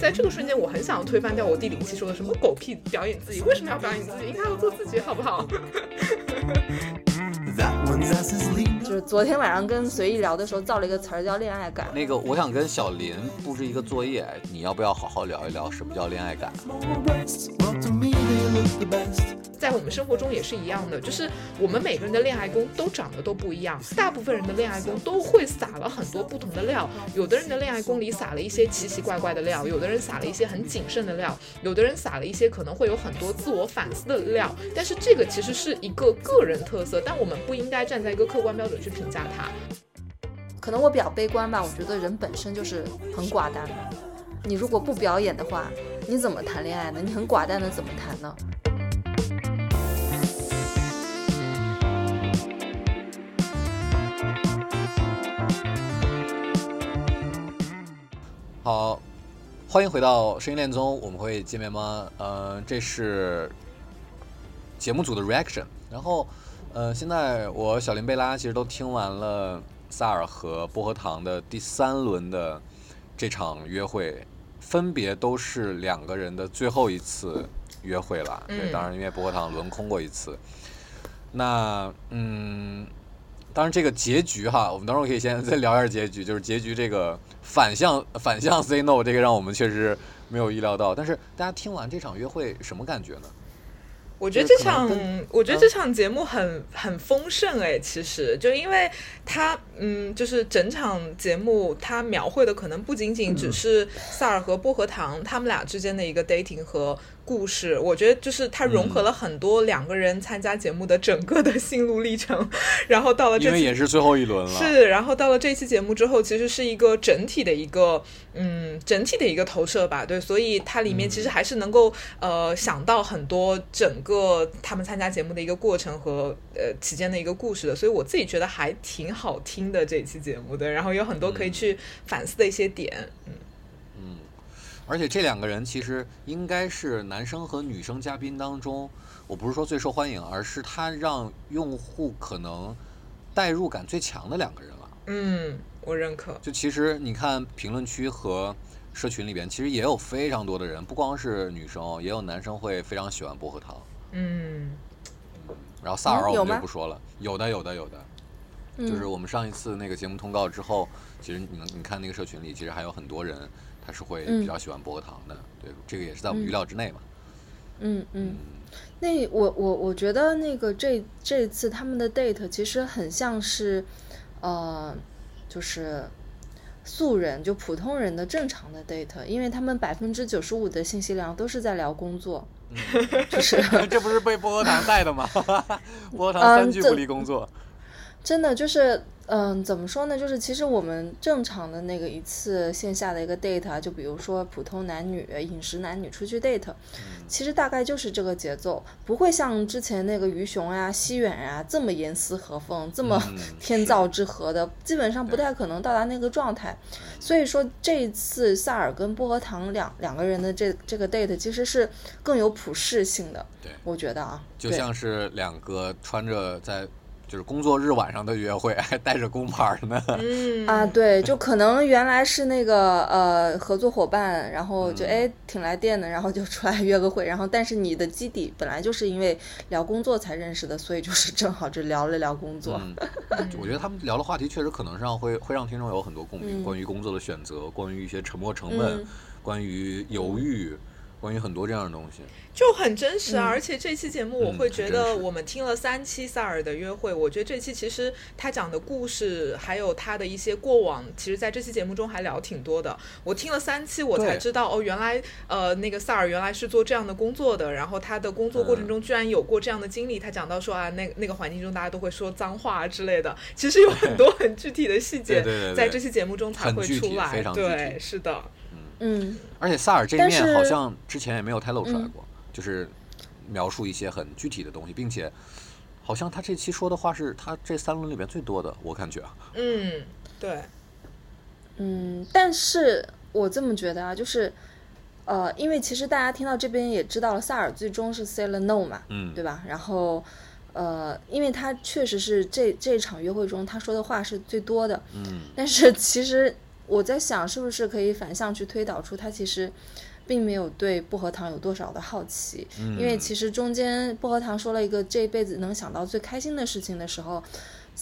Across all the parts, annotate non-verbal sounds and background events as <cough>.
在这个瞬间，我很想要推翻掉我弟零七说的什么狗屁表演自己，为什么要表演自己？应该要做自己，好不好？<laughs> 就是昨天晚上跟随意聊的时候造了一个词儿叫恋爱感。那个，我想跟小林布置一个作业，你要不要好好聊一聊什么叫恋爱感？在我们生活中也是一样的，就是我们每个人的恋爱宫都长得都不一样。大部分人的恋爱宫都会撒了很多不同的料，有的人的恋爱宫里撒了一些奇奇怪怪的料，有的人撒了一些很谨慎的料，有的人撒了一些可能会有很多自我反思的料。但是这个其实是一个个人特色，但我们不应该站在一个客观标准去评价它。可能我比较悲观吧，我觉得人本身就是很寡淡的。你如果不表演的话，你怎么谈恋爱呢？你很寡淡的怎么谈呢？好，欢迎回到声音恋综，我们会见面吗？呃，这是节目组的 reaction。然后，呃，现在我小林贝拉其实都听完了萨尔和薄荷糖的第三轮的这场约会，分别都是两个人的最后一次约会了。对，当然因为薄荷糖轮空过一次。那，嗯。当然，这个结局哈，我们等会儿可以先再聊一下结局。就是结局这个反向反向 say no，这个让我们确实没有意料到。但是大家听完这场约会什么感觉呢？我觉得这场，我觉得这场节目很很丰盛哎，其实就因为它，嗯，就是整场节目它描绘的可能不仅仅只是萨尔和薄荷糖他们俩之间的一个 dating 和。故事，我觉得就是它融合了很多两个人参加节目的整个的心路历程，<laughs> 然后到了这因为也是最后一轮了，是，然后到了这期节目之后，其实是一个整体的一个，嗯，整体的一个投射吧，对，所以它里面其实还是能够呃想到很多整个他们参加节目的一个过程和呃期间的一个故事的，所以我自己觉得还挺好听的这期节目的，然后有很多可以去反思的一些点，嗯。而且这两个人其实应该是男生和女生嘉宾当中，我不是说最受欢迎，而是他让用户可能代入感最强的两个人了。嗯，我认可。就其实你看评论区和社群里边，其实也有非常多的人，不光是女生，也有男生会非常喜欢薄荷糖。嗯。然后萨尔我们就不说了，有的有的有的，就是我们上一次那个节目通告之后，其实你能你看那个社群里，其实还有很多人。他是会比较喜欢薄荷糖的，对，这个也是在我们预料之内嘛。嗯嗯，那我我我觉得那个这这次他们的 date 其实很像是，呃，就是素人就普通人的正常的 date，因为他们百分之九十五的信息量都是在聊工作，就是 <laughs> 这不是被薄荷糖带的吗？<laughs> 薄荷糖三句不离工作，真的就是。嗯，怎么说呢？就是其实我们正常的那个一次线下的一个 date 啊，就比如说普通男女、饮食男女出去 date，其实大概就是这个节奏，不会像之前那个鱼熊呀、西远呀这么严丝合缝、这么 <laughs> 天造之合的，基本上不太可能到达那个状态。所以说这一次萨尔跟薄荷糖两两个人的这这个 date 其实是更有普适性的，对，我觉得啊，就像是两个穿着在。就是工作日晚上的约会，还带着工牌呢。嗯啊，对，就可能原来是那个呃合作伙伴，然后就哎挺来电的，然后就出来约个会，然后但是你的基底本来就是因为聊工作才认识的，所以就是正好就聊了聊工作。我觉得他们聊的话题确实可能上会会让听众有很多共鸣，关于工作的选择，关于一些沉没成本，关于犹豫。关于很多这样的东西，就很真实啊！而且这期节目，我会觉得我们听了三期萨尔的约会，我觉得这期其实他讲的故事，还有他的一些过往，其实在这期节目中还聊挺多的。我听了三期，我才知道哦，原来呃那个萨尔原来是做这样的工作的，然后他的工作过程中居然有过这样的经历。他讲到说啊，那那个环境中大家都会说脏话之类的，其实有很多很具体的细节，<laughs> 在这期节目中才会出来。对，是的。嗯，而且萨尔这一面好像之前也没有太露出来过，就是描述一些很具体的东西，并且好像他这期说的话是他这三轮里面最多的，我感觉啊。嗯，对。嗯，但是我这么觉得啊，就是呃，因为其实大家听到这边也知道了，萨尔最终是 say 了 no 嘛，嗯，对吧？然后呃，因为他确实是这这场约会中他说的话是最多的，嗯，但是其实。我在想，是不是可以反向去推导出他其实并没有对薄荷糖有多少的好奇，因为其实中间薄荷糖说了一个这一辈子能想到最开心的事情的时候。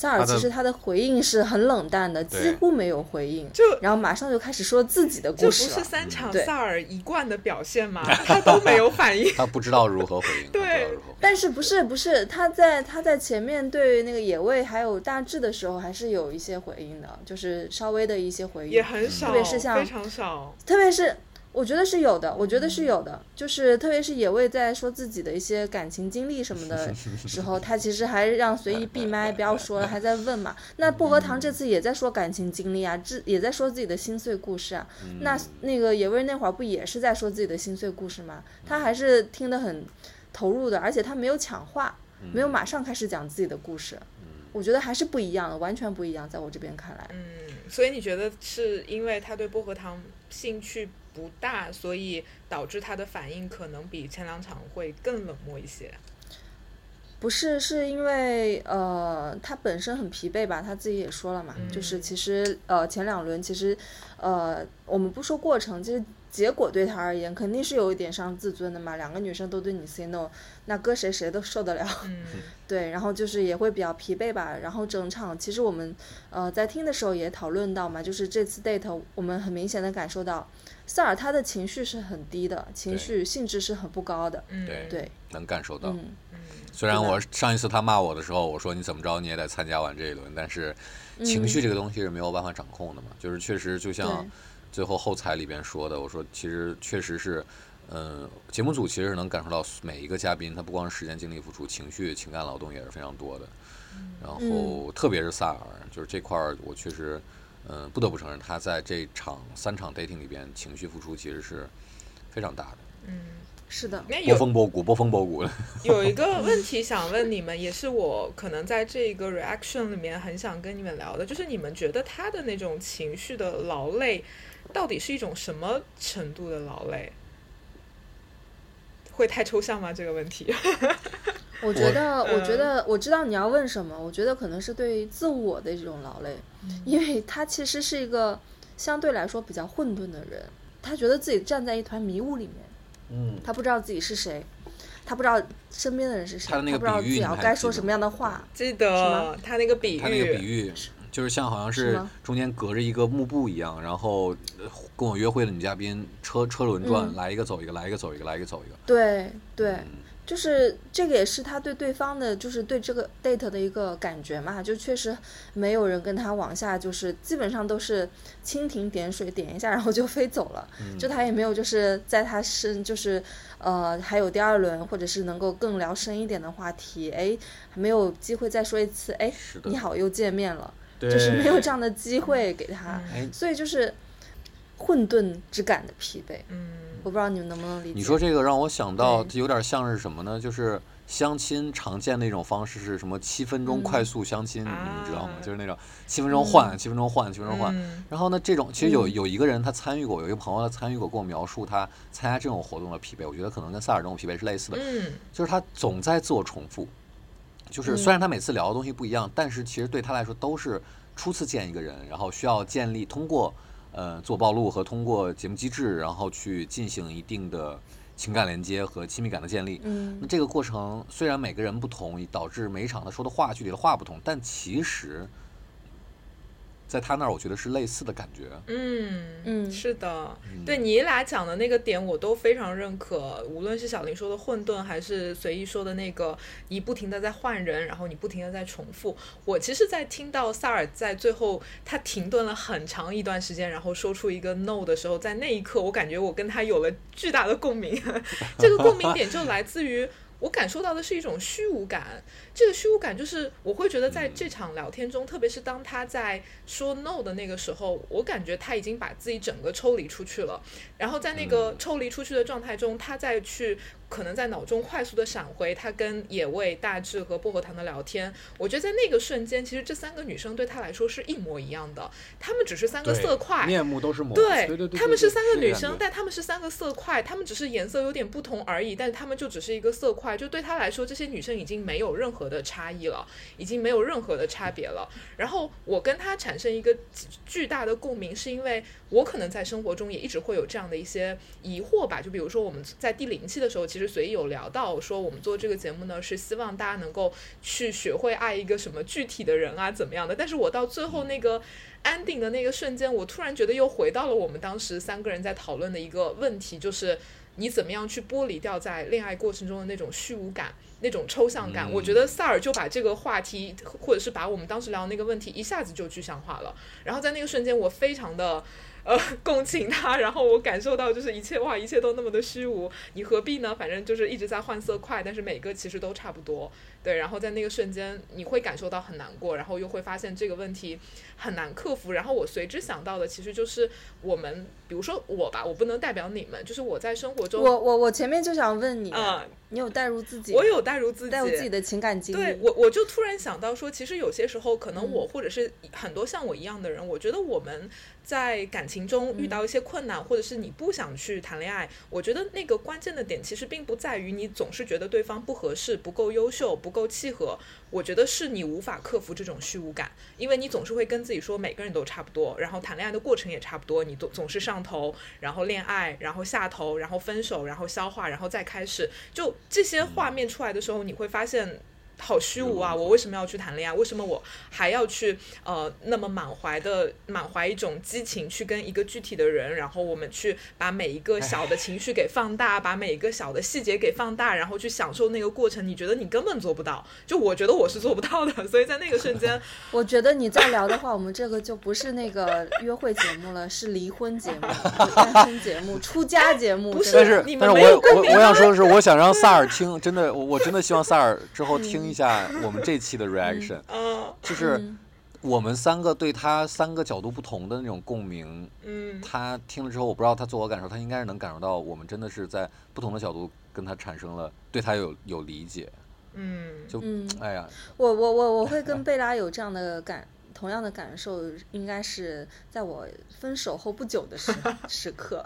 萨尔其实他的回应是很冷淡的，几乎没有回应，就然后马上就开始说自己的故事这不是三场萨尔一贯的表现吗？他都没有反应，<laughs> 他不知道如何回应。对，但是不是不是他在他在前面对那个野味还有大志的时候，还是有一些回应的，就是稍微的一些回应，也很少，特别是像非常少，特别是。我觉得是有的，我觉得是有的，就是特别是野味在说自己的一些感情经历什么的时候，他其实还让随意闭麦，不要说了，还在问嘛。那薄荷糖这次也在说感情经历啊，这也在说自己的心碎故事啊。那那个野味那会儿不也是在说自己的心碎故事吗？他还是听得很投入的，而且他没有抢话，没有马上开始讲自己的故事。我觉得还是不一样的，完全不一样，在我这边看来。嗯，所以你觉得是因为他对薄荷糖兴趣？不大，所以导致他的反应可能比前两场会更冷漠一些。不是，是因为呃，他本身很疲惫吧？他自己也说了嘛，就是其实呃，前两轮其实呃，我们不说过程，其实结果对他而言肯定是有一点伤自尊的嘛。两个女生都对你 say no，那搁谁谁都受得了。<laughs> 对，然后就是也会比较疲惫吧。然后整场其实我们呃在听的时候也讨论到嘛，就是这次 date 我们很明显的感受到。塞尔他的情绪是很低的，情绪性质是很不高的。对对，能感受到。嗯虽然我上一次他骂我的时候，我说你怎么着你也得参加完这一轮，但是情绪这个东西是没有办法掌控的嘛。就是确实就像最后后采里边说的，我说其实确实是，嗯，节目组其实是能感受到每一个嘉宾他不光是时间精力付出，情绪情感劳动也是非常多的。然后特别是萨尔，就是这块儿我确实。嗯，不得不承认，他在这场三场 dating 里边情绪付出其实是非常大的。嗯，是的，波峰波谷，波峰波谷的。<laughs> 有一个问题想问你们，也是我可能在这个 reaction 里面很想跟你们聊的，就是你们觉得他的那种情绪的劳累，到底是一种什么程度的劳累？会太抽象吗？这个问题？<laughs> 我觉得，我觉得我知道你要问什么。我觉得可能是对自我的这种劳累，因为他其实是一个相对来说比较混沌的人，他觉得自己站在一团迷雾里面，嗯，他不知道自己是谁，他不知道身边的人是谁，他不知道自己要该说什么样的话。记得他那个比喻，他那个比喻就是像好像是中间隔着一个幕布一样，然后跟我约会的女嘉宾车车轮转，来一个走一个，来一个走一个，来一个走一个。对对。就是这个也是他对对方的，就是对这个 date 的一个感觉嘛，就确实没有人跟他往下，就是基本上都是蜻蜓点水点一下，然后就飞走了，就他也没有就是在他身就是呃还有第二轮或者是能够更聊深一点的话题，哎，还没有机会再说一次，哎，你好又见面了，就是没有这样的机会给他，所以就是混沌之感的疲惫，嗯。我不知道你们能不能理解。你说这个让我想到，有点像是什么呢？就是相亲常见的一种方式是什么？七分钟快速相亲，你们知道吗？就是那种七分钟换，七分钟换，七分钟换。然后呢，这种其实有有一个人他参与过，有一个朋友他参与过，跟我描述他参加这种活动的疲惫。我觉得可能跟萨尔这种疲惫是类似的，就是他总在自我重复。就是虽然他每次聊的东西不一样，但是其实对他来说都是初次见一个人，然后需要建立通过。呃，做暴露和通过节目机制，然后去进行一定的情感连接和亲密感的建立。嗯，那这个过程虽然每个人不同，导致每一场他说的话具体的话不同，但其实。在他那儿，我觉得是类似的感觉。嗯嗯，是的，对你俩讲的那个点，我都非常认可。无论是小林说的混沌，还是随意说的那个，你不停的在换人，然后你不停的在重复。我其实，在听到萨尔在最后他停顿了很长一段时间，然后说出一个 no 的时候，在那一刻，我感觉我跟他有了巨大的共鸣。<laughs> 这个共鸣点就来自于。我感受到的是一种虚无感，这个虚无感就是我会觉得在这场聊天中，特别是当他在说 no 的那个时候，我感觉他已经把自己整个抽离出去了，然后在那个抽离出去的状态中，他再去可能在脑中快速的闪回他跟野味、大志和薄荷糖的聊天。我觉得在那个瞬间，其实这三个女生对他来说是一模一样的，她们只是三个色块，面目都是模，对对对，她们是三个女生，但她们是三个色块，她们只是颜色有点不同而已，但是她们就只是一个色块，就对他来说，这些女生已经没有任何的差异了，已经没有任何的差别了。然后我跟她产生一个巨大的共鸣，是因为我可能在生活中也一直会有这样的一些疑惑吧，就比如说我们在第零期的时候，其实随意有聊到说，我们做这个节目呢，是希望大家能够去学会爱一个什么具体的人啊，怎么样的。但是我到最后那个 ending 的那个瞬间，我突然觉得又回到了我们当时三个人在讨论的一个问题，就是你怎么样去剥离掉在恋爱过程中的那种虚无感。那种抽象感，嗯我觉得萨尔就把这个话题，或者是把我们当时聊的那个问题，一下子就具象化了。然后在那个瞬间，我非常的呃共情他，然后我感受到就是一切哇，一切都那么的虚无，你何必呢？反正就是一直在换色块，但是每个其实都差不多。对，然后在那个瞬间，你会感受到很难过，然后又会发现这个问题很难克服。然后我随之想到的，其实就是我们，比如说我吧，我不能代表你们，就是我在生活中，我我我前面就想问你，啊、你有带入自己，我有代入自己，带入自己的情感经历，对我，我就突然想到说，其实有些时候，可能嗯我或者是很多像我一样的人，我觉得我们在感情中遇到一些困难，或者是你不想去谈恋爱，我觉得那个关键的点其实并不在于你总是觉得对方不合适、不够优秀、不不够契合，我觉得是你无法克服这种虚无感，因为你总是会跟自己说每个人都差不多，然后谈恋爱的过程也差不多，你总总是上头，然后恋爱，然后下头，然后分手，然后消化，然后再开始，就这些画面出来的时候，你会发现。好虚无啊！我为什么要去谈恋爱？为什么我还要去呃那么满怀的满怀一种激情去跟一个具体的人，然后我们去把每一个小的情绪给放大，把每一个小的细节给放大，然后去享受那个过程？你觉得你根本做不到，就我觉得我是做不到的。<laughs> 所以在那个瞬间，<laughs> 我觉得你再聊的话，我们这个就不是那个约会节目了，是离婚节目、<laughs> 单身节目、出家节目。不是但是你们但是我我我想说的是，我想让萨尔听，真的，我我真的希望萨尔之后听一下我们这期的 reaction，、嗯。就是嗯我们三个对他三个角度不同的那种共鸣，嗯。他听了之后，我不知道他自我感受，他应该是能感受到我们真的是在不同的角度跟他产生了对他有有理解，嗯，就、嗯。哎呀，我我我我会跟贝拉有这样的感，同样的感受，应该是在我分手后不久的时 <laughs> 时刻。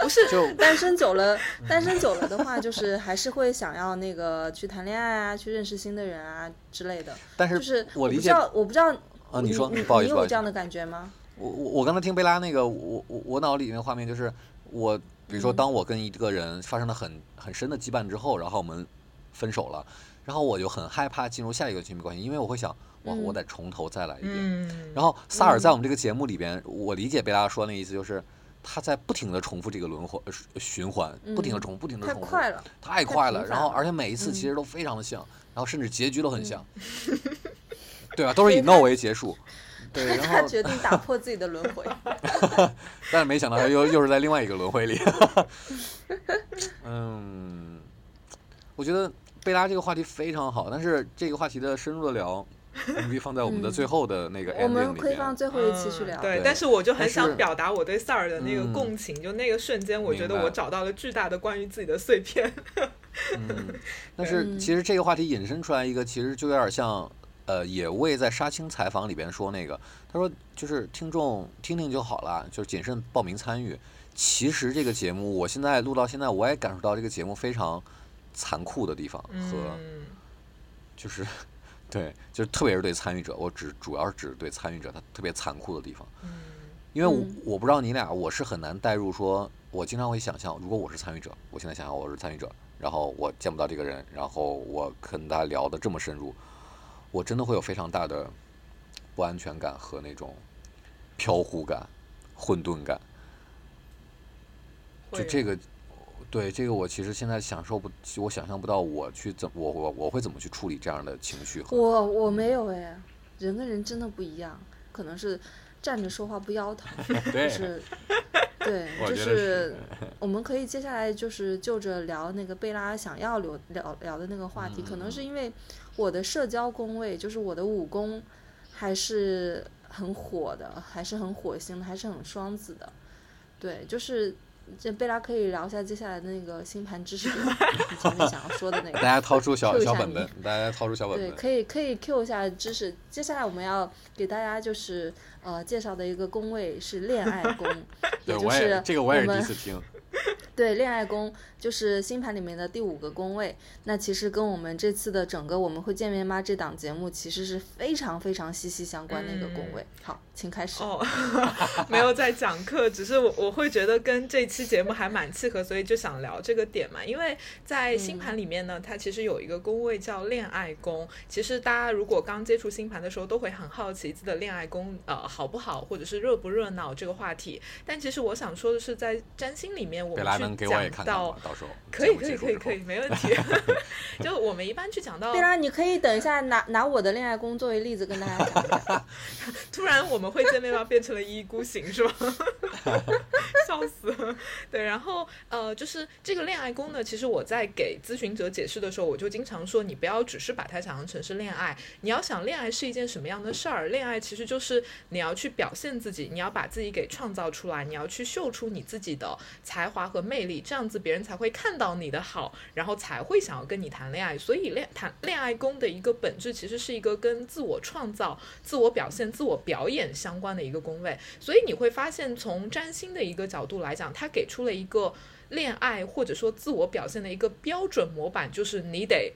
不是就 <laughs> 单身久了，单身久了的话，就是还是会想要那个去谈恋爱啊，去认识新的人啊之类的。但是就是是我理解不知道，我不知道啊，你说你有这样，的感觉吗？我我我刚才听贝拉那个，我我我脑里那个画面就是我，比如说嗯当我跟一个人发生了很很深的羁绊之后，然后我们分手了，然后我就很害怕进入下一个亲密关系，因为我会想，哇，我嗯得从头再来一遍。嗯，然后萨尔在我们这个节目里边，我理解贝拉说那意思就是。他在不停的重复这个轮回呃循环，不停的嗯重复，不停的重复，太快了，太太快了。然后而且每一次其嗯实都非常的像，然后甚至结局都很像，<laughs> 对吧？都是以 no 为结束，对。然 <laughs> 后他决定打破自己的轮回。<laughs> 但是没想到他又又是在另外一个轮回里。嗯，我觉得贝拉这个话题非常好，但是这个话题的深入的聊，我们可以放在我们的最后的那个我 ending 们里可以放面。最后一期去聊。对，对但是我就很想表达我对萨尔的那个嗯共情，就那个瞬间，我觉得我找到了巨大的关于自己的碎片。嗯，<laughs> 但是嗯其实这个话题引申出来一个，其实就有点像，呃，野味在杀青采访里边说那个，他说就是听众听听就好了，就是谨慎报名参与。其实这个节目，我现在录到现在，我也感受到这个节目非常残酷的地方和嗯就是，对，就是特别是对参与者，我只主要是指对参与者他特别残酷的地方。嗯因为我嗯我不知道你俩，我是很难代入说，我经常会想象，如果我是参与者，我现在想想我是参与者，然后我见不到这个人，然后我跟他聊的这么深入，我真的会有非常大的不安全感和那种飘忽感、混沌感。就这个，对这个我其实现在享受不，我想象不到我去怎我我我会怎么去处理这样的情绪我我没有哎，人跟人真的不一样，可能是站着说话不腰疼，对就是对，就是 <laughs> <laughs> 我们可以接下来就是就着聊那个贝拉想要聊聊聊的那个话题，可能嗯是因为我的社交工位，就是我的武功还是很火的，还是很火星的，还是很双子的。对，就是这贝拉可以聊一下接下来的那个星盘知识点，你前面想要说的那个。<laughs> 大家掏出小小本本，大家掏出小本本对，可以可以 Q 一下知识。接下来我们要给大家就是呃介绍的一个宫位是恋爱宫，<laughs> 对，也就我也是这个我也是第一们次听。<laughs> 对，恋爱宫就是星盘里面的第五个宫位。那其实跟我们这次的整个我们会见面吗这档节目其实是非常非常息息相关的一个宫位。好，请开始。哦，<laughs> 没有在讲课，只是我我会觉得跟这期节目还蛮契合，所以就想聊这个点嘛。因为在星盘里面呢，它其实有一个宫位叫恋爱宫。其实大家如果刚接触星盘的时候，都会很好奇自己的恋爱宫呃好不好，或者是热不热闹这个话题。但其实我想说的是，在占星里面，我们去讲到看看？到时候可以可以可以可以，没问题。<laughs> 就我们一般去讲到贝拉，你可以等一下拿拿我的恋爱宫作为例子跟大家讲一下。<laughs> 突然我们会见面吗？变成了一意孤行是吧？<laughs> 笑死了。对，然后呃，就是这个恋爱宫呢，其实我在给咨询者解释的时候，我就经常说，你不要只是把它想象成是恋爱，你要想恋爱是一件什么样的事儿。恋爱其实就是你要去表现自己，你要把自己给创造出来，你要去秀出你自己的才华和魅力，这样子别人才会看到你的好，然后才会想要跟你谈恋爱。所以恋谈恋爱宫的一个本质，其实是一个跟自我创造、自我表现、自我表演相关的一个宫位。所以你会发现，从占星的一个角度来讲，它给出了一个恋爱或者说自我表现的一个标准模板，就是你得。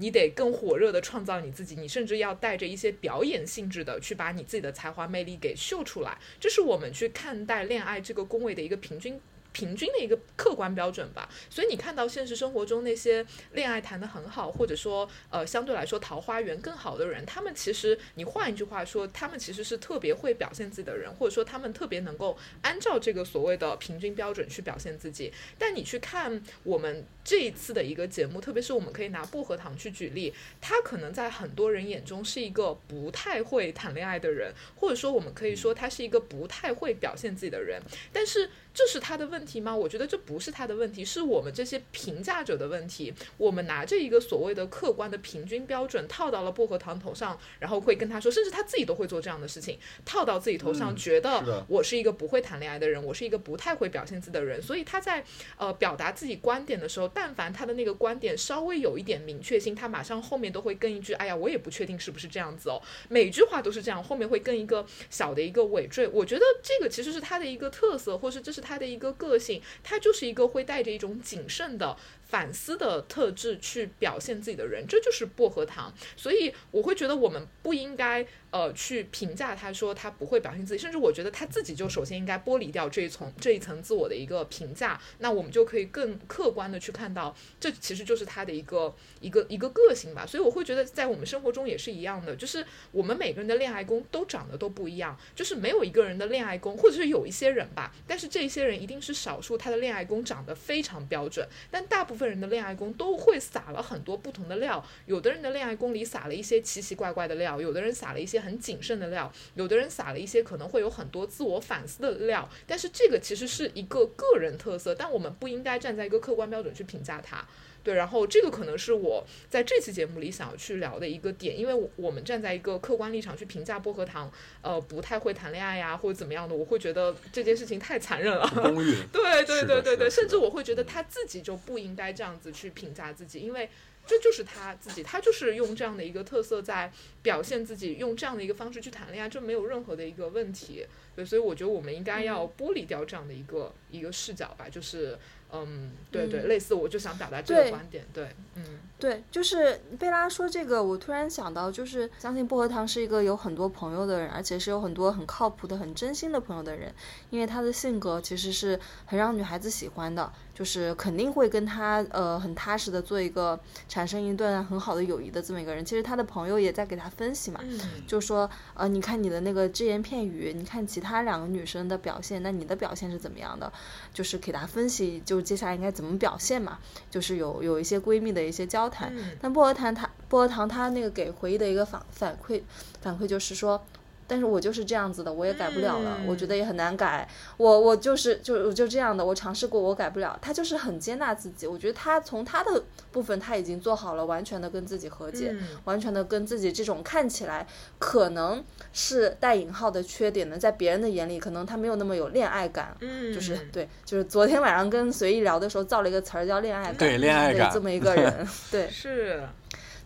你得更火热的创造你自己，你甚至要带着一些表演性质的去把你自己的才华魅力给秀出来，这是我们去看待恋爱这个宫位的一个平均平均的一个客观标准吧。所以你看到现实生活中那些恋爱谈得很好，或者说呃相对来说桃花源更好的人，他们其实你换一句话说，他们其实是特别会表现自己的人，或者说他们特别能够按照这个所谓的平均标准去表现自己。但你去看我们这一次的一个节目，特别是我们可以拿薄荷糖去举例，他可能在很多人眼中是一个不太会谈恋爱的人，或者说我们可以说他是一个不太会表现自己的人，但是。这是他的问题吗？我觉得这不是他的问题，是我们这些评价者的问题。我们拿着一个所谓的客观的平均标准套到了薄荷糖头上，然后会跟他说，甚至他自己都会做这样的事情，套到自己头上，嗯觉得我是一个不会谈恋爱的人，我是一个不太会表现自己的人。所以他在呃表达自己观点的时候，但凡他的那个观点稍微有一点明确性，他马上后面都会跟一句：“哎呀，我也不确定是不是这样子哦。”每句话都是这样，后面会跟一个小的一个尾缀。我觉得这个其实是他的一个特色，或是这是他的一个个性，他就是一个会带着一种谨慎的。反思的特质去表现自己的人，这就是薄荷糖。所以我会觉得我们不应该呃去评价他说他不会表现自己，甚至我觉得他自己就首先应该剥离掉这一层这一层自我的一个评价，那我们就可以更客观的去看到，这其实就是他的一个一个一个个性吧。所以我会觉得在我们生活中也是一样的，就是我们每个人的恋爱宫都长得都不一样，就是没有一个人的恋爱宫，或者是有一些人吧，但是这些人一定是少数，他的恋爱宫长得非常标准，但大部分人的恋爱宫都会撒了很多不同的料，有的人的恋爱宫里撒了一些奇奇怪怪的料，有的人撒了一些很谨慎的料，有的人撒了一些可能会有很多自我反思的料，但是这个其实是一个个人特色，但我们不应该站在一个客观标准去评价它。对，然后这个可能是我在这期节目里想要去聊的一个点，因为我我们站在一个客观立场去评价薄荷糖，呃，不太会谈恋爱呀，或者怎么样的，我会觉得这件事情太残忍了。<laughs> 对对对对对，甚至我会觉得他自己就不应该这样子去评价自己，因为这就是他自己，他就是用这样的一个特色在表现自己，用这样的一个方式去谈恋爱，这没有任何的一个问题。对，所以我觉得我们应该要剥离掉这样的一个一个视角吧，就是嗯，对对，嗯。类似我就想表达这个观点，对，嗯。对，就是贝拉说这个，我突然想到，就是相信薄荷糖是一个有很多朋友的人，而且是有很多很靠谱的、很真心的朋友的人，因为他的性格其实是很让女孩子喜欢的，就是肯定会跟他呃很踏实的做一个产生一段很好的友谊的这么一个人。其实他的朋友也在给他分析嘛，嗯就说呃，你看你的那个只言片语，你看其他两个女生的表现，那你的表现是怎么样的？就是给她分析，就接下来应该怎么表现嘛，就是有有一些闺蜜的一些交谈。嗯但薄荷糖她薄荷糖她那个给回忆的一个反反馈反馈就是说，但是我就是这样子的，我也改不了了，我觉得也很难改。我我就是就就这样的，我尝试过，我改不了。他就是很接纳自己，我觉得他从他的部分他已经做好了，完全的跟自己和解，完全的跟自己这种看起来可能是带引号的缺点呢，在别人的眼里，可能他没有那么有恋爱感。嗯，就是对，就是昨天晚上跟随意聊的时候造了一个词儿叫恋爱感，对恋爱感这么一个人，<laughs> 对，是，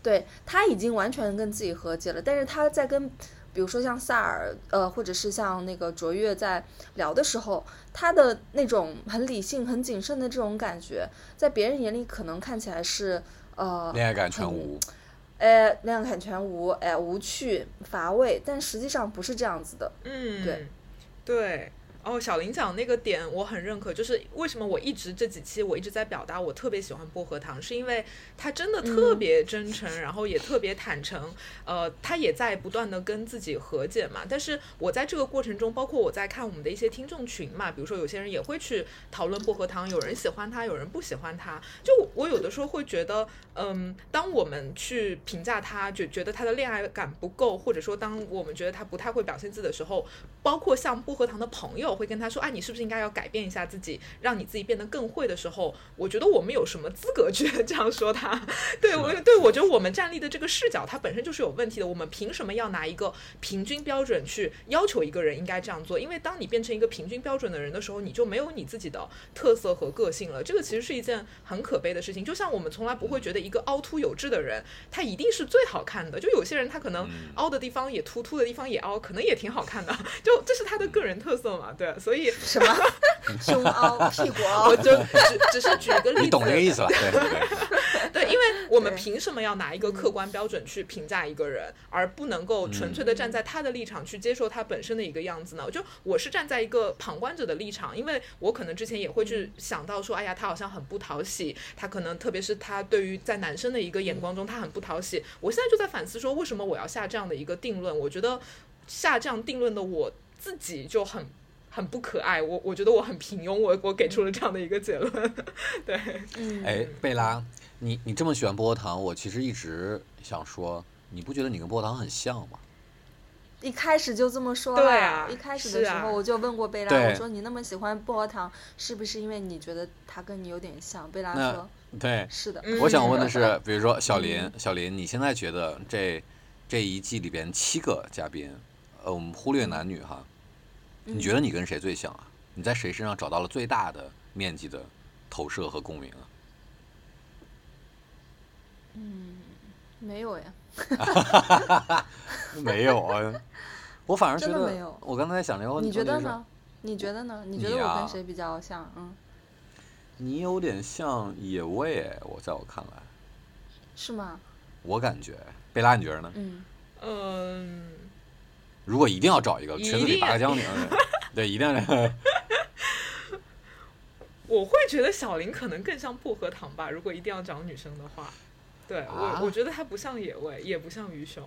对他已经完全跟自己和解了，但是他在跟。比如说像萨尔，呃，或者是像那个卓越在聊的时候，他的那种很理性、很谨慎的这种感觉，在别人眼里可能看起来是呃，恋爱感全无，哎，恋爱感全无，哎，无趣、乏味，但实际上不是这样子的，嗯，对，对。哦，小林讲那个点我很认可，就是为什么我一直这几期我一直在表达我特别喜欢薄荷糖，是因为他真的特别真诚，然后也特别坦诚，呃，他也在不断的跟自己和解嘛。但是我在这个过程中，包括我在看我们的一些听众群嘛，比如说有些人也会去讨论薄荷糖，有人喜欢他，有人不喜欢他。就我有的时候会觉得，嗯，当我们去评价他，就觉得他的恋爱感不够，或者说当我们觉得他不太会表现自己的时候，包括像薄荷糖的朋友。会跟他说：“啊，你是不是应该要改变一下自己，让你自己变得更会的时候？”我觉得我们有什么资格去 <laughs> 这样说他？对我，对我觉得我们站立的这个视角，它本身就是有问题的。我们凭什么要拿一个平均标准去要求一个人应该这样做？因为当你变成一个平均标准的人的时候，你就没有你自己的特色和个性了。这个其实是一件很可悲的事情。就像我们从来不会觉得一个凹凸有致的人，他一定是最好看的。就有些人他可能凹的地方也凸，凸的地方也凹，可能也挺好看的。<laughs> 就这是他的个人特色嘛？对。所以 <laughs> 什么 <laughs> 胸凹屁股凹，我就 <laughs> 只只是举个例子，你懂这个意思吧？对对对，因为我们凭什么要拿一个客观标准去评价一个人，而不能够纯粹的站在他的立场去接受他本身的一个样子呢？就我是站在一个旁观者的立场，因为我可能之前也会去想到说，哎呀，他好像很不讨喜，他可能特别是他对于在男生的一个眼光中，他很不讨喜。我现在就在反思说，为什么我要下这样的一个定论？我觉得下这样定论的我自己就很。很不可爱，我我觉得我很平庸，我我给出了这样的一个结论，对。嗯哎，贝拉，你你这么喜欢薄荷糖，我其实一直想说，你不觉得你跟薄荷糖很像吗？一开始就这么说了，对啊，一开始的时候我就问过贝拉，我说你那么喜欢薄荷糖，是不是因为你觉得它跟你有点像？贝拉说，对，是的。我想问的是，比如说小林，小林，你现在觉得这这一季里边七个嘉宾，呃，我们忽略男女哈。你觉得你跟谁最像啊？你在谁身上找到了最大的面积的投射和共鸣啊？嗯，没有呀。<laughs> 没有啊，<laughs> 我反而觉得没有。我刚才在想这个问题。你觉得呢？你觉得呢？你觉得我跟谁比较像？嗯。你有点像野味，我在我看来。是吗？我感觉，贝拉，你觉得呢？嗯嗯。如果一定要找一个裙子里拔个江宁，<laughs> 对，一定要。<laughs> 我会觉得小林可能更像薄荷糖吧。如果一定要找女生的话，对我，我觉得他不像野味，也不像鱼熊。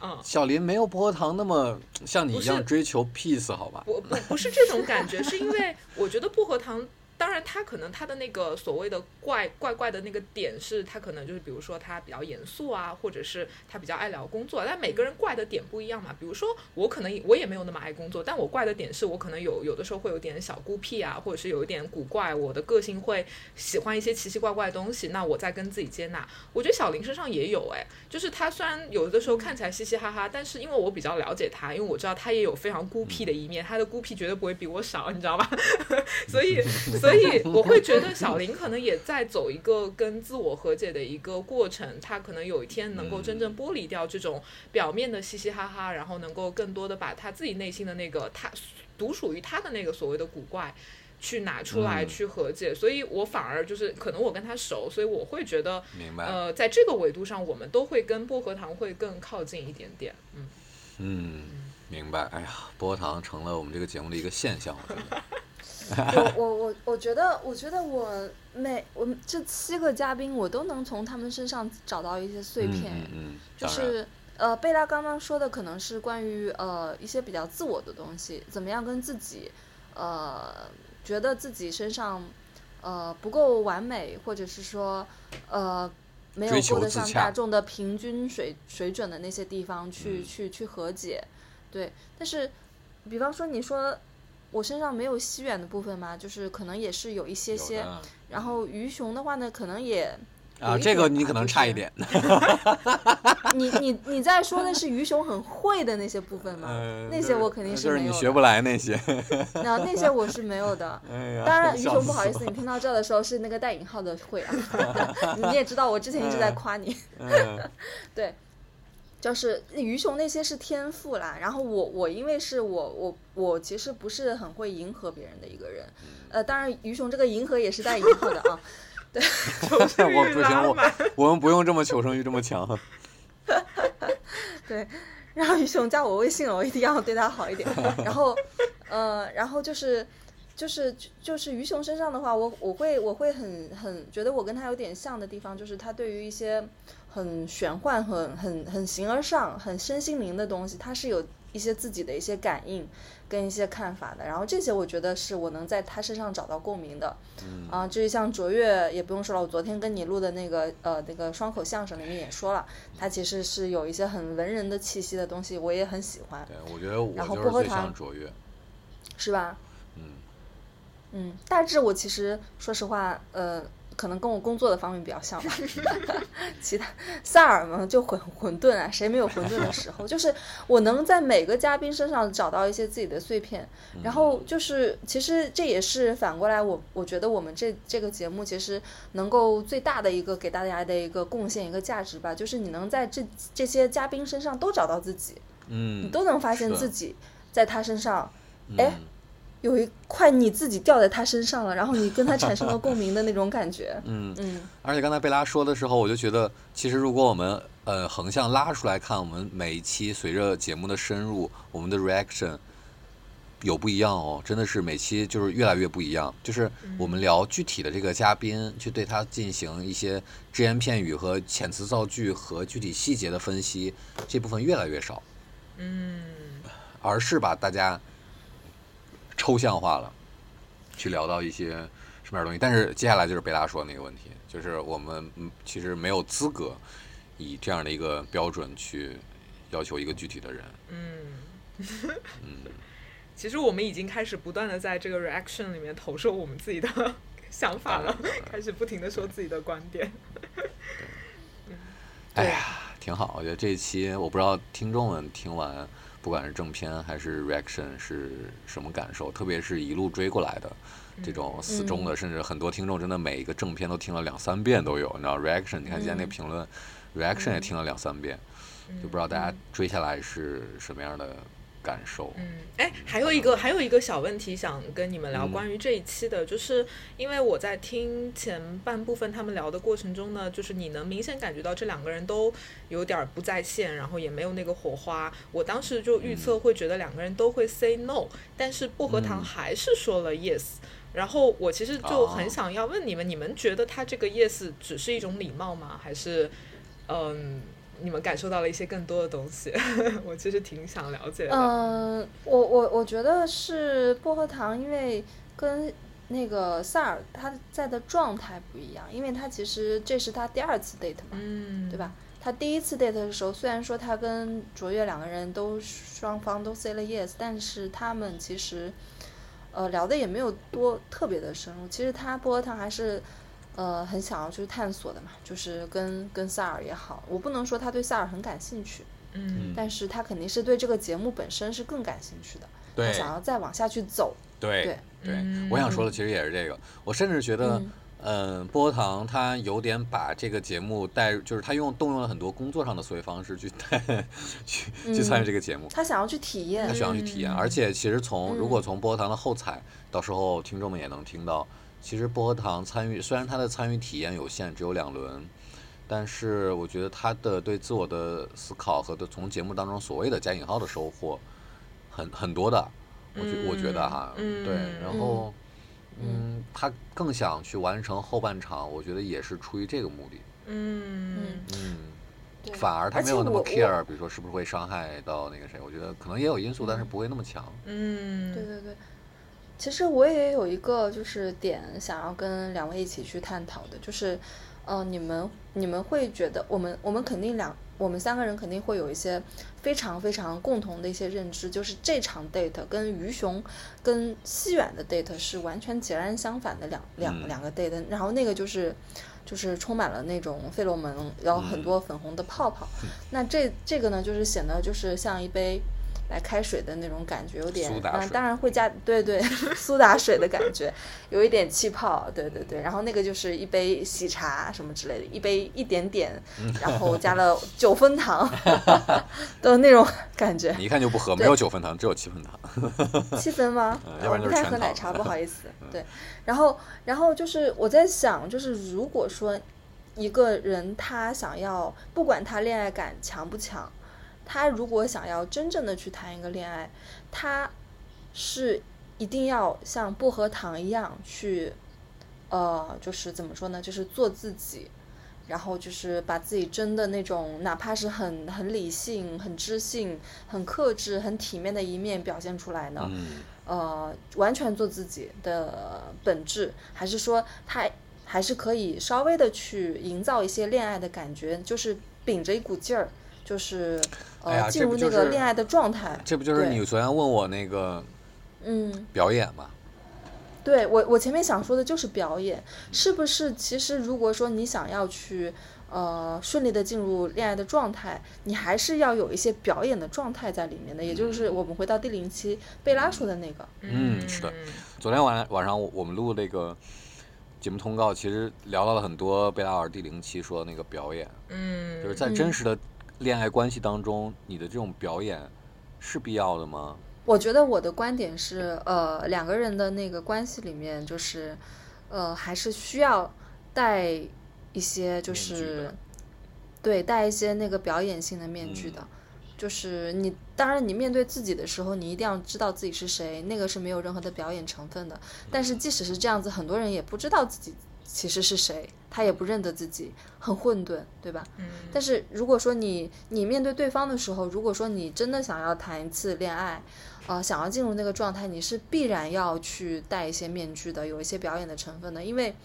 嗯，小林没有薄荷糖那么像你一样追求 peace，好吧？不不不是这种感觉，是因为我觉得薄荷糖。当然，他可能他的那个所谓的怪怪怪的那个点是，他可能就是比如说他比较严肃啊，或者是他比较爱聊工作。但每个人怪的点不一样嘛。比如说我可能我也没有那么爱工作，但我怪的点是我可能有有的时候会有点小孤僻啊，或者是有一点古怪。我的个性会喜欢一些奇奇怪怪的东西。那我在跟自己接纳。我觉得小林身上也有哎，就是他虽然有的时候看起来嘻嘻哈哈，但是因为我比较了解他，因为我知道他也有非常孤僻的一面，他的孤僻绝对不会比我少，你知道吧？<laughs> 所以。所以 <laughs> 我会觉得小林可能也在走一个跟自我和解的一个过程，他可能有一天能够真正剥离掉这种表面的嘻嘻哈哈，然后能够更多的把他自己内心的那个他独属于他的那个所谓的古怪去拿出来去和解。所以我反而就是可能我跟他熟，所以我会觉得，明白呃，在这个维度上，我们都会跟薄荷糖会更靠近一点点。嗯嗯，明白。哎呀，薄荷糖成了我们这个节目的一个现象，我觉得。<laughs> 我我我我觉得，我觉得我每我们这七个嘉宾，我都能从他们身上找到一些碎片。嗯就是呃，贝拉刚刚说的可能是关于呃一些比较自我的东西，怎么样跟自己呃觉得自己身上呃不够完美，或者是说呃没有过得上大众的平均水水准的那些地方去去去和解。对，但是，比方说你说我身上没有西远的部分嘛，就是可能也是有一些些。然后鱼熊的话呢，可能也。啊，这个你可能差一点。<laughs> 你你你在说的是鱼熊很会的那些部分吗？那些我肯定是没有。就是你学不来那些。<laughs> 那那些我是没有的。<laughs> 当然，鱼熊不好意思，你听到这的时候是那个带引号的会啊。你也知道，我之前一直在夸你。对，就是鱼熊那些是天赋啦。然后我我因为是我我我其实不是很会迎合别人的一个人。呃，当然鱼熊这个迎合也是带迎合的啊。<laughs> 对，<laughs> 我不行，我 <laughs> 我们不用这么求生欲这么强。对，然后鱼熊加我微信了，我一定要对他好一点。然后，呃，然后就是，就是就是鱼熊身上的话，我我会我会很很觉得我跟他有点像的地方，就是他对于一些很玄幻、很很很形而上、很身心灵的东西，他是有一些自己的一些感应。跟一些看法的，然后这些我觉得是我能在他身上找到共鸣的，嗯啊，至于像卓越也不用说了，我昨天跟你录的那个呃那个双口相声里面也说了，他其实是有一些很文人的气息的东西，我也很喜欢。对，我觉得我就是最像卓越，是吧？嗯嗯，大致我其实说实话，呃。可能跟我工作的方面比较像吧，<laughs> 其他萨尔嘛就混混沌啊，谁没有混沌的时候？就是我能在每个嘉宾身上找到一些自己的碎片，然后就是其实这也是反过来，我我觉得我们这这个节目其实能够最大的一个给大家的一个贡献一个价值吧，就是你能在这这些嘉宾身上都找到自己，嗯，你都能发现自己在他身上，哎。有一块你自己掉在他身上了，然后你跟他产生了共鸣的那种感觉。<laughs> 嗯嗯。而且刚才贝拉说的时候，我就觉得，其实如果我们呃横向拉出来看，我们每一期随着节目的深入，我们的 reaction 有不一样哦，真的是每期就是越来越不一样。就是我们聊具体的这个嘉宾，去对他进行一些只言片语和遣词造句和具体细节的分析，这部分越来越少。嗯。而是把大家。抽象化了，去聊到一些什么样的东西，但是接下来就是贝拉说的那个问题，就是我们其实没有资格以这样的一个标准去要求一个具体的人。嗯，嗯，<laughs> 其实我们已经开始不断的在这个 reaction 里面投射我们自己的 <laughs> 想法了，<laughs> 开始不停的说自己的观点。哎呀，挺好，我觉得这一期我不知道听众们听完。不管是正片还是 reaction 是什么感受？特别是一路追过来的这种死忠的，甚至很多听众真的每一个正片都听了两三遍都有。你知道 reaction？你看今天那评论，reaction 也听了两三遍，就不知道大家追下来是什么样的。感受，嗯，哎，还有一个还有一个小问题想跟你们聊，关于这一期的，就是因为我在听前半部分他们聊的过程中呢，就是你能明显感觉到这两个人都有点不在线，然后也没有那个火花。我当时就预测会觉得两个人都会 say no，但是薄荷糖还是说了 yes。然后我其实就很想要问你们，你们觉得他这个 yes 只是一种礼貌吗？还是嗯？你们感受到了一些更多的东西，<laughs> 我其实挺想了解的。嗯，我我我觉得是薄荷糖，因为跟那个萨尔他在的状态不一样，因为他其实这是他第二次 date 嘛，嗯，对吧？他第一次 date 的时候，虽然说他跟卓越两个人都双方都 say 了 yes，但是他们其实呃聊的也没有多特别的深入。其实他薄荷糖还是。呃，很想要去探索的嘛，就是跟跟萨尔也好，我不能说他对萨尔很感兴趣，嗯，但是他肯定是对这个节目本身是更感兴趣的，他想要再往下去走。对对对，我想说的其实也是这个，我甚至觉得，嗯，薄荷糖他有点把这个节目带，就是他用动用了很多工作上的思维方式去带去去参与这个节目，他想要去体验，他想要去体验，而且其实从如果从薄荷糖的后采，到时候听众们也能听到。其实薄荷糖参与，虽然他的参与体验有限，只有两轮，但是我觉得他的对自我的思考和的从节目当中所谓的加引号的收获，很很多的，我觉我觉得哈，对，然后，嗯，他更想去完成后半场，我觉得也是出于这个目的，嗯嗯，反而他没有那么 care，比如说是不是会伤害到那个谁，我觉得可能也有因素，但是不会那么强，嗯，对对对。其实我也有一个就是点想要跟两位一起去探讨的，就是，呃，你们你们会觉得我们我们肯定两我们三个人肯定会有一些非常非常共同的一些认知，就是这场 date 跟鱼熊跟西远的 date 是完全截然相反的两两两个 date，然后那个就是就是充满了那种费洛蒙，然后很多粉红的泡泡，那这这个呢就是显得就是像一杯。来开水的那种感觉，有点嗯，当然会加对对 <laughs> 苏打水的感觉，有一点气泡，对对对。然后那个就是一杯喜茶什么之类的，一杯一点点，然后加了九分糖 <laughs> 的那种感觉。你一看就不喝，没有九分糖，只有七分糖。七分吗？<laughs> 我不太喝奶茶，不好意思。对，然后然后就是我在想，就是如果说一个人他想要，不管他恋爱感强不强。他如果想要真正的去谈一个恋爱，他是一定要像薄荷糖一样去，呃，就是怎么说呢？就是做自己，然后就是把自己真的那种，哪怕是很很理性、很知性、很克制、很体面的一面表现出来呢？呃，完全做自己的本质，还是说他还是可以稍微的去营造一些恋爱的感觉，就是秉着一股劲儿。就是呃，进入那个恋爱的状态。这不就是你昨天问我那个，嗯，表演吗？对我，我前面想说的就是表演，是不是？其实如果说你想要去呃顺利的进入恋爱的状态，你还是要有一些表演的状态在里面的。也就是我们回到第零期贝拉说的那个。嗯，是的。昨天晚晚上我们录那个节目通告，其实聊到了很多贝拉尔第零期说的那个表演。嗯，就是在真实的。恋爱关系当中，你的这种表演是必要的吗？我觉得我的观点是，呃，两个人的那个关系里面，就是，呃，还是需要带一些，就是对，带一些那个表演性的面具的。就是你，当然你面对自己的时候，你一定要知道自己是谁，那个是没有任何的表演成分的。但是即使是这样子，很多人也不知道自己。其实是谁，他也不认得自己，很混沌，对吧？嗯。但是如果说你你面对对方的时候，如果说你真的想要谈一次恋爱，呃，想要进入那个状态，你是必然要去戴一些面具的，有一些表演的成分的。因为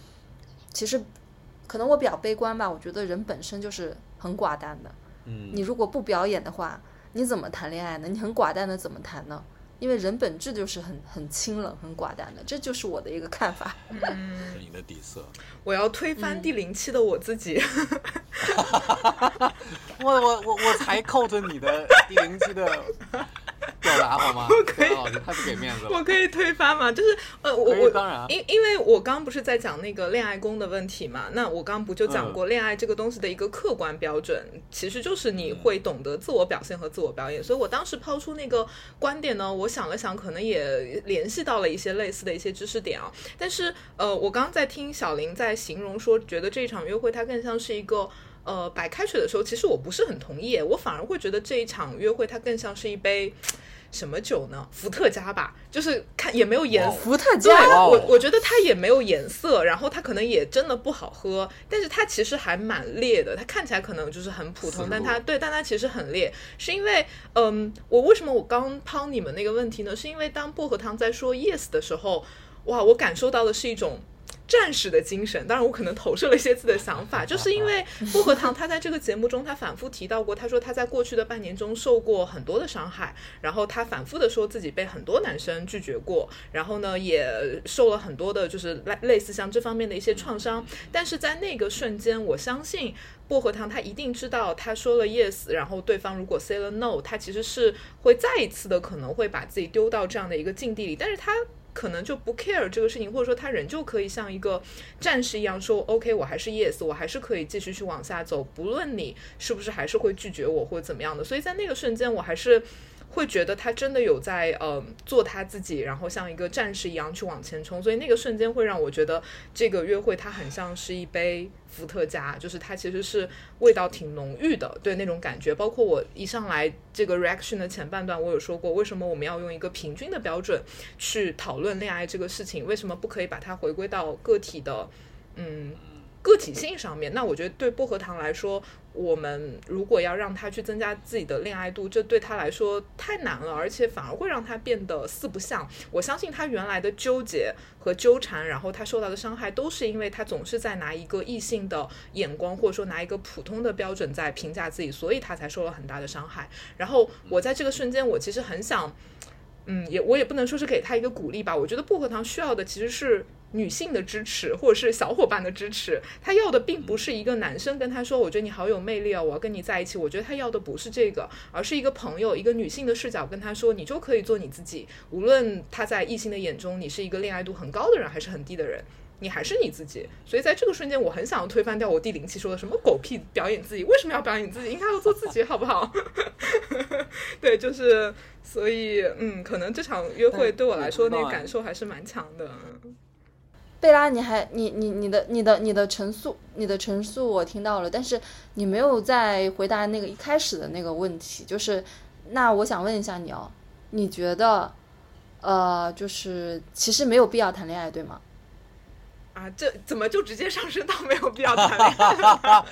其实可能我比较悲观吧，我觉得人本身就是很寡淡的。嗯。你如果不表演的话，你怎么谈恋爱呢？你很寡淡的怎么谈呢？因为人本质就是很很清冷、很寡淡的，这就是我的一个看法。嗯，是你的底色。我要推翻第零期的我自己。<laughs> 我我我我才扣着你的第零期的。<laughs> 表达好吗？<laughs> 可以，太不给面子了。我可以推翻吗？就是呃，我我当然，因因为我刚不是在讲那个恋爱宫的问题嘛？那我刚不就讲过，恋爱这个东西的一个客观标准，其实就是你会懂得自我表现和自我表演。所以我当时抛出那个观点呢，我想了想，可能也联系到了一些类似的一些知识点啊。但是呃，我刚刚在听小林在形容说，觉得这一场约会它更像是一个呃白开水的时候，其实我不是很同意，我反而会觉得这一场约会它更像是一杯。什么酒呢？伏特加吧，就是看也没有颜色。伏特加，我我觉得它也没有颜色，然后它可能也真的不好喝，但是它其实还蛮烈的。它看起来可能就是很普通，但它对，但它其实很烈，是因为，嗯，我为什么我刚抛你们那个问题呢？是因为当薄荷糖在说 yes 的时候，哇，我感受到的是一种。战士的精神，当然我可能投射了一些自己的想法，就是因为薄荷糖他在这个节目中，他反复提到过，他说他在过去的半年中受过很多的伤害，然后他反复的说自己被很多男生拒绝过，然后呢也受了很多的就是类类似像这方面的一些创伤，但是在那个瞬间，我相信薄荷糖他一定知道，他说了 yes，然后对方如果 say 了 no，他其实是会再一次的可能会把自己丢到这样的一个境地里，但是他。可能就不 care 这个事情，或者说他人就可以像一个战士一样说 OK，我还是 yes，我还是可以继续去往下走，不论你是不是还是会拒绝我或者怎么样的。所以在那个瞬间，我还是会觉得他真的有在呃做他自己，然后像一个战士一样去往前冲。所以那个瞬间会让我觉得这个约会它很像是一杯。伏特加就是它其实是味道挺浓郁的，对那种感觉。包括我一上来这个 reaction 的前半段，我有说过，为什么我们要用一个平均的标准去讨论恋爱这个事情？为什么不可以把它回归到个体的，嗯，个体性上面。那我觉得对薄荷糖来说，我们如果要让他去增加自己的恋爱度，这对他来说太难了，而且反而会让他变得四不像。我相信他原来的纠结和纠缠，然后他受到的伤害，都是因为他总是在拿一个异性的眼光，或者说拿一个普通的标准在评价自己，所以他才受了很大的伤害。然后我在这个瞬间，我其实很想。嗯，也我也不能说是给他一个鼓励吧。我觉得薄荷糖需要的其实是女性的支持，或者是小伙伴的支持。他要的并不是一个男生跟他说：“我觉得你好有魅力啊，我要跟你在一起。”我觉得他要的不是这个，而是一个朋友，一个女性的视角跟他说：“你就可以做你自己，无论他在异性的眼中你是一个恋爱度很高的人还是很低的人。”你还是你自己，所以在这个瞬间，我很想要推翻掉我第零期说的什么狗屁表演自己，为什么要表演自己？应该要做自己，好不好？<laughs> 对，就是，所以，嗯，可能这场约会对我来说，那个感受还是蛮强的。贝拉，你还你你你的你的你的陈述，你的陈述我听到了，但是你没有在回答那个一开始的那个问题，就是那我想问一下你哦，你觉得，呃，就是其实没有必要谈恋爱，对吗？啊，这怎么就直接上升到没有必要谈恋爱了？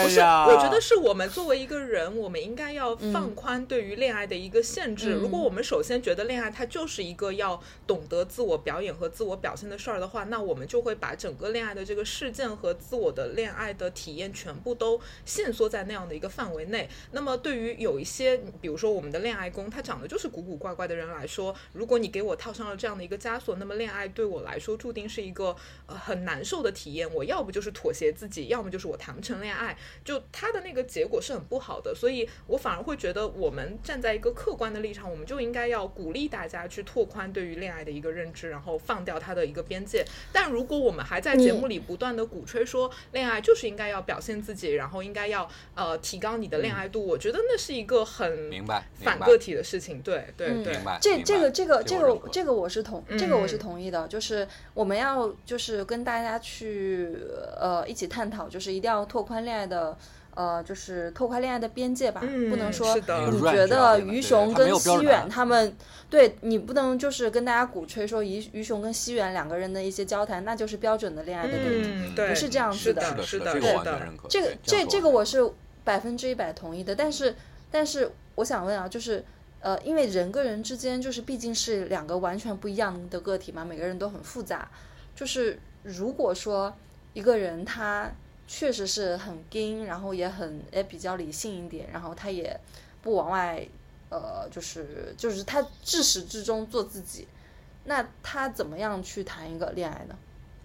<laughs> 不是，我觉得是我们作为一个人，我们应该要放宽对于恋爱的一个限制。如果我们首先觉得恋爱它就是一个要懂得自我表演和自我表现的事儿的话，那我们就会把整个恋爱的这个事件和自我的恋爱的体验全部都限缩在那样的一个范围内。那么对于有一些，比如说我们的恋爱宫，他长得就是古古怪怪的人来说，如果你给我套上了这样的一个枷锁，那么恋爱对我来说注定是一个。很难受的体验，我要不就是妥协自己，要么就是我谈不成恋爱，就他的那个结果是很不好的，所以我反而会觉得，我们站在一个客观的立场，我们就应该要鼓励大家去拓宽对于恋爱的一个认知，然后放掉它的一个边界。但如果我们还在节目里不断的鼓吹说恋爱就是应该要表现自己，然后应该要呃提高你的恋爱度，我觉得那是一个很明白反个体的事情。对对对，这这个这个这个这个我是同这个我是同意的，就是我们要就是。跟大家去呃一起探讨，就是一定要拓宽恋爱的呃，就是拓宽恋爱的边界吧。不能说你觉得于雄跟西远他们，对你不能就是跟大家鼓吹说于于雄跟西远两个人的一些交谈，那就是标准的恋爱的对不是这样子的。是的，是的，这个这这个我是百分之一百同意的。但是但是我想问啊，就是呃，因为人跟人之间就是毕竟是两个完全不一样的个体嘛，每个人都很复杂，就是。如果说一个人他确实是很硬，然后也很也比较理性一点，然后他也不往外，呃，就是就是他至始至终做自己，那他怎么样去谈一个恋爱呢？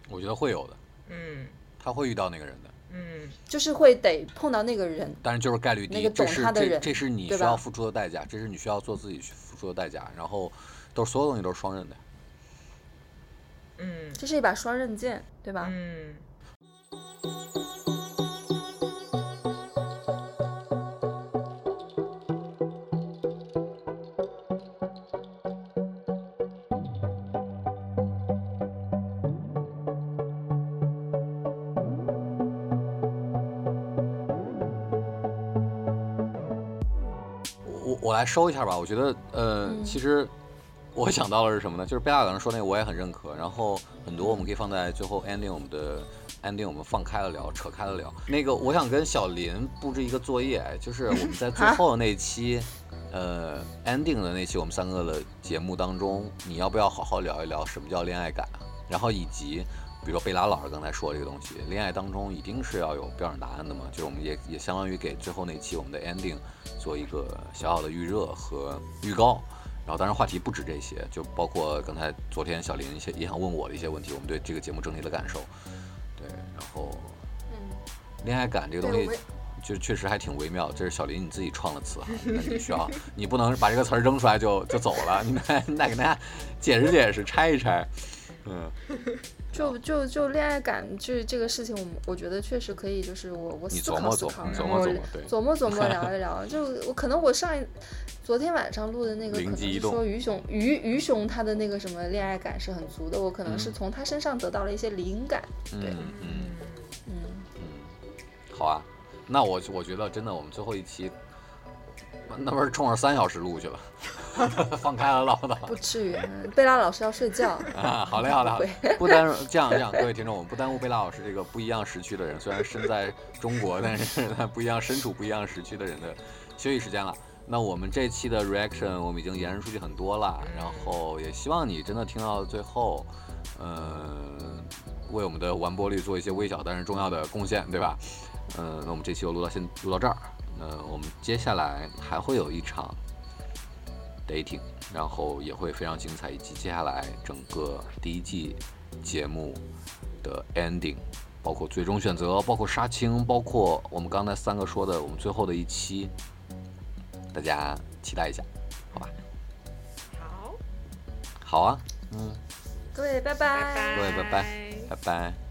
我觉得会有的，嗯，他会遇到那个人的，嗯，就是会得碰到那个人，但是就是概率低，那个懂他的人，这是你需要付出的代价，这是你需要做自己去付出的代价，然后都是所有东西都是双刃的。嗯，这是一把双刃剑，对吧？嗯。我我来收一下吧，我觉得，呃，其实。我想到的是什么呢？就是贝拉刚才说那个，我也很认可。然后很多我们可以放在最后 ending，我们的 ending 我们放开了聊，扯开了聊。那个我想跟小林布置一个作业，就是我们在最后的那期，<laughs> 呃 ending 的那期我们三个的节目当中，你要不要好好聊一聊什么叫恋爱感？然后以及比如说贝拉老师刚才说这个东西，恋爱当中一定是要有标准答案的嘛？就是我们也也相当于给最后那期我们的 ending 做一个小小的预热和预告。然后，当然话题不止这些，就包括刚才昨天小林一些也想问我的一些问题，我们对这个节目整体的感受，对，然后，嗯，恋爱感这个东西，就确实还挺微妙。这是小林你自己创的词哈，<laughs> 那你需要，你不能把这个词儿扔出来就就走了，你得你得给大家解释解释，拆一拆，嗯。<laughs> 就就就恋爱感，这这个事情，我我觉得确实可以，就是我我思考思考，然后琢磨琢磨聊一 <laughs> 聊。就我可能我上一昨天晚上录的那个，可能是说于雄于于雄他的那个什么恋爱感是很足的，我可能是从他身上得到了一些灵感。对，嗯嗯嗯，好啊，那我我觉得真的，我们最后一期那不是冲着三小时录去了，<laughs> 放开了唠叨。不至于，贝拉老师要睡觉啊。好嘞，好嘞，好嘞。<laughs> 不耽误这样这样，各位听众，我们不耽误贝拉老师这个不一样时区的人，虽然身在中国，但是 <laughs> 他不一样身处不一样时区的人的休息时间了。那我们这期的 reaction 我们已经延伸出去很多了，然后也希望你真的听到最后，嗯，为我们的完播率做一些微小但是重要的贡献，对吧？嗯，那我们这期就录到先录到这儿。那我们接下来还会有一场 dating，然后也会非常精彩，以及接下来整个第一季节目的 ending，包括最终选择，包括杀青，包括我们刚才三个说的我们最后的一期，大家期待一下，好吧？好，好啊，嗯，各位拜拜，各位拜拜，拜拜。